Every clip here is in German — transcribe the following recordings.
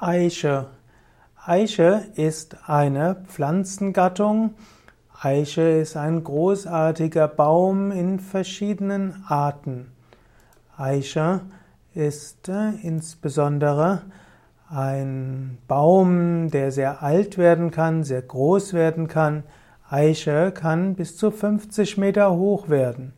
Eiche. Eiche ist eine Pflanzengattung. Eiche ist ein großartiger Baum in verschiedenen Arten. Eiche ist äh, insbesondere ein Baum, der sehr alt werden kann, sehr groß werden kann. Eiche kann bis zu 50 Meter hoch werden.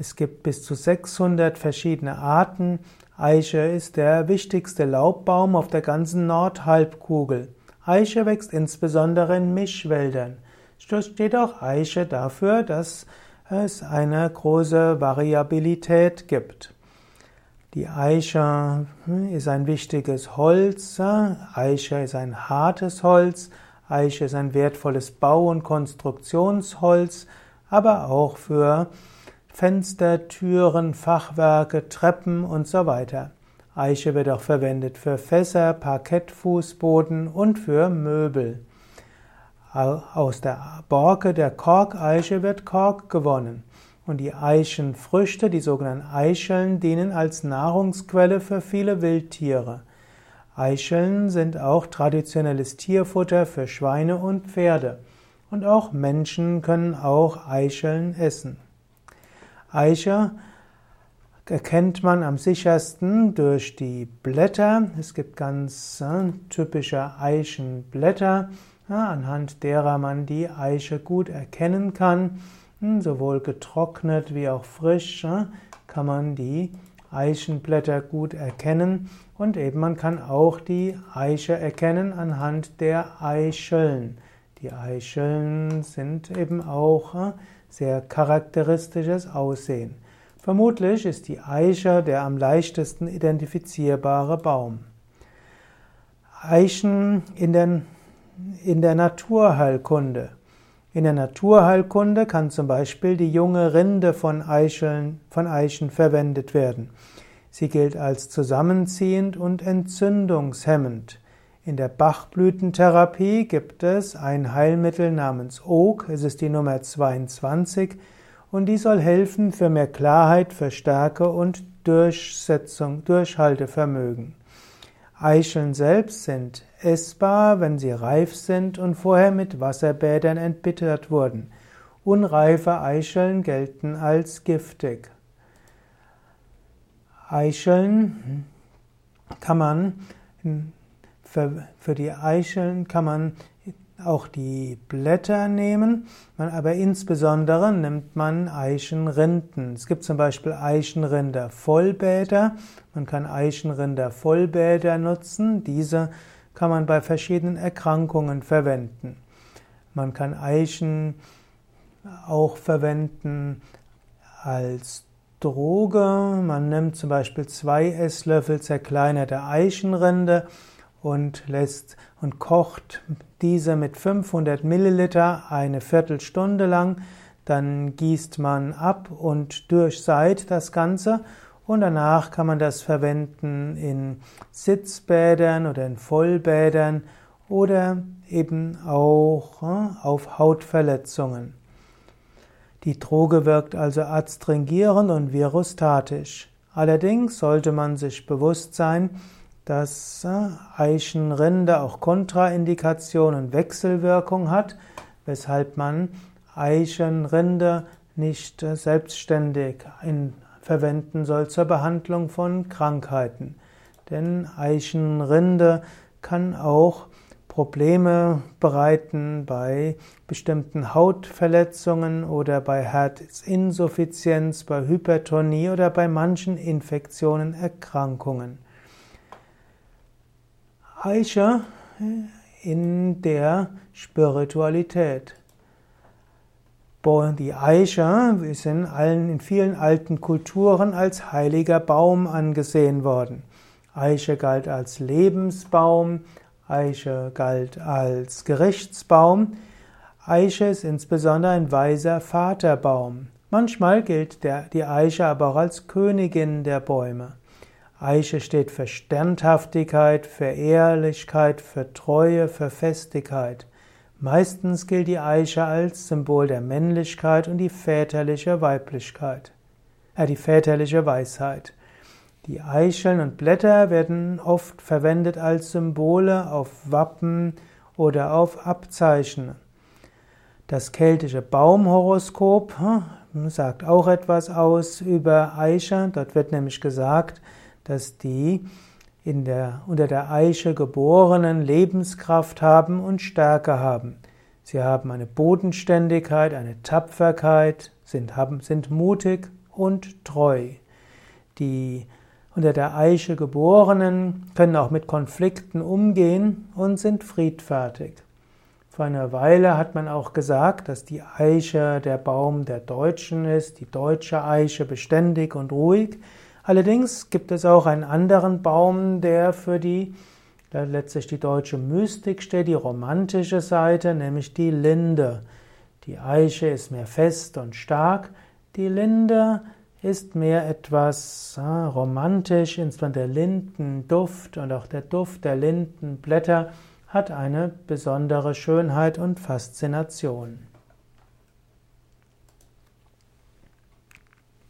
Es gibt bis zu 600 verschiedene Arten. Eiche ist der wichtigste Laubbaum auf der ganzen Nordhalbkugel. Eiche wächst insbesondere in Mischwäldern. Steht auch Eiche dafür, dass es eine große Variabilität gibt. Die Eiche hm, ist ein wichtiges Holz. Eiche ist ein hartes Holz. Eiche ist ein wertvolles Bau- und Konstruktionsholz, aber auch für Fenster, Türen, Fachwerke, Treppen und so weiter. Eiche wird auch verwendet für Fässer, Parkettfußboden und für Möbel. Aus der Borke der Korkeiche wird Kork gewonnen. Und die Eichenfrüchte, die sogenannten Eicheln, dienen als Nahrungsquelle für viele Wildtiere. Eicheln sind auch traditionelles Tierfutter für Schweine und Pferde. Und auch Menschen können auch Eicheln essen. Eiche erkennt man am sichersten durch die Blätter. Es gibt ganz äh, typische Eichenblätter, ja, anhand derer man die Eiche gut erkennen kann. Hm, sowohl getrocknet wie auch frisch äh, kann man die Eichenblätter gut erkennen und eben man kann auch die Eiche erkennen anhand der Eicheln. Die Eicheln sind eben auch äh, sehr charakteristisches Aussehen. Vermutlich ist die Eiche der am leichtesten identifizierbare Baum. Eichen in der, in der Naturheilkunde. In der Naturheilkunde kann zum Beispiel die junge Rinde von, Eicheln, von Eichen verwendet werden. Sie gilt als zusammenziehend und entzündungshemmend. In der Bachblütentherapie gibt es ein Heilmittel namens Oak, es ist die Nummer 22 und die soll helfen für mehr Klarheit, für Stärke und Durchsetzung, Durchhaltevermögen. Eicheln selbst sind essbar, wenn sie reif sind und vorher mit Wasserbädern entbittert wurden. Unreife Eicheln gelten als giftig. Eicheln kann man für, für die Eicheln kann man auch die Blätter nehmen, man, aber insbesondere nimmt man Eichenrinden. Es gibt zum Beispiel Eichenrinder Vollbäder. Man kann Eichenrinder Vollbäder nutzen. Diese kann man bei verschiedenen Erkrankungen verwenden. Man kann Eichen auch verwenden als Droge. Man nimmt zum Beispiel zwei Esslöffel zerkleinerte Eichenrinde und lässt und kocht diese mit 500 Milliliter eine Viertelstunde lang. Dann gießt man ab und durchseit das Ganze und danach kann man das verwenden in Sitzbädern oder in Vollbädern oder eben auch äh, auf Hautverletzungen. Die Droge wirkt also adstringierend und virostatisch. Allerdings sollte man sich bewusst sein, dass äh, Eichenrinde auch Kontraindikationen und Wechselwirkung hat, weshalb man Eichenrinde nicht äh, selbstständig in, verwenden soll zur Behandlung von Krankheiten. Denn Eichenrinde kann auch Probleme bereiten bei bestimmten Hautverletzungen oder bei Herzinsuffizienz, bei Hypertonie oder bei manchen Infektionen, Erkrankungen. Eiche in der Spiritualität. Die Eiche ist in, allen, in vielen alten Kulturen als heiliger Baum angesehen worden. Eiche galt als Lebensbaum, Eiche galt als Gerichtsbaum. Eiche ist insbesondere ein weiser Vaterbaum. Manchmal gilt der, die Eiche aber auch als Königin der Bäume. Eiche steht für Standhaftigkeit, für Ehrlichkeit, für Treue, für Festigkeit. Meistens gilt die Eiche als Symbol der Männlichkeit und die väterliche Weiblichkeit, äh, die väterliche Weisheit. Die Eicheln und Blätter werden oft verwendet als Symbole auf Wappen oder auf Abzeichen. Das keltische Baumhoroskop hm, sagt auch etwas aus über Eiche. Dort wird nämlich gesagt, dass die in der, unter der Eiche geborenen Lebenskraft haben und Stärke haben. Sie haben eine Bodenständigkeit, eine Tapferkeit, sind, haben, sind mutig und treu. Die unter der Eiche geborenen können auch mit Konflikten umgehen und sind friedfertig. Vor einer Weile hat man auch gesagt, dass die Eiche der Baum der Deutschen ist, die deutsche Eiche beständig und ruhig. Allerdings gibt es auch einen anderen Baum, der für die der letztlich die deutsche Mystik steht, die romantische Seite, nämlich die Linde. Die Eiche ist mehr fest und stark, die Linde ist mehr etwas äh, romantisch, insbesondere der Lindenduft und auch der Duft der Lindenblätter hat eine besondere Schönheit und Faszination.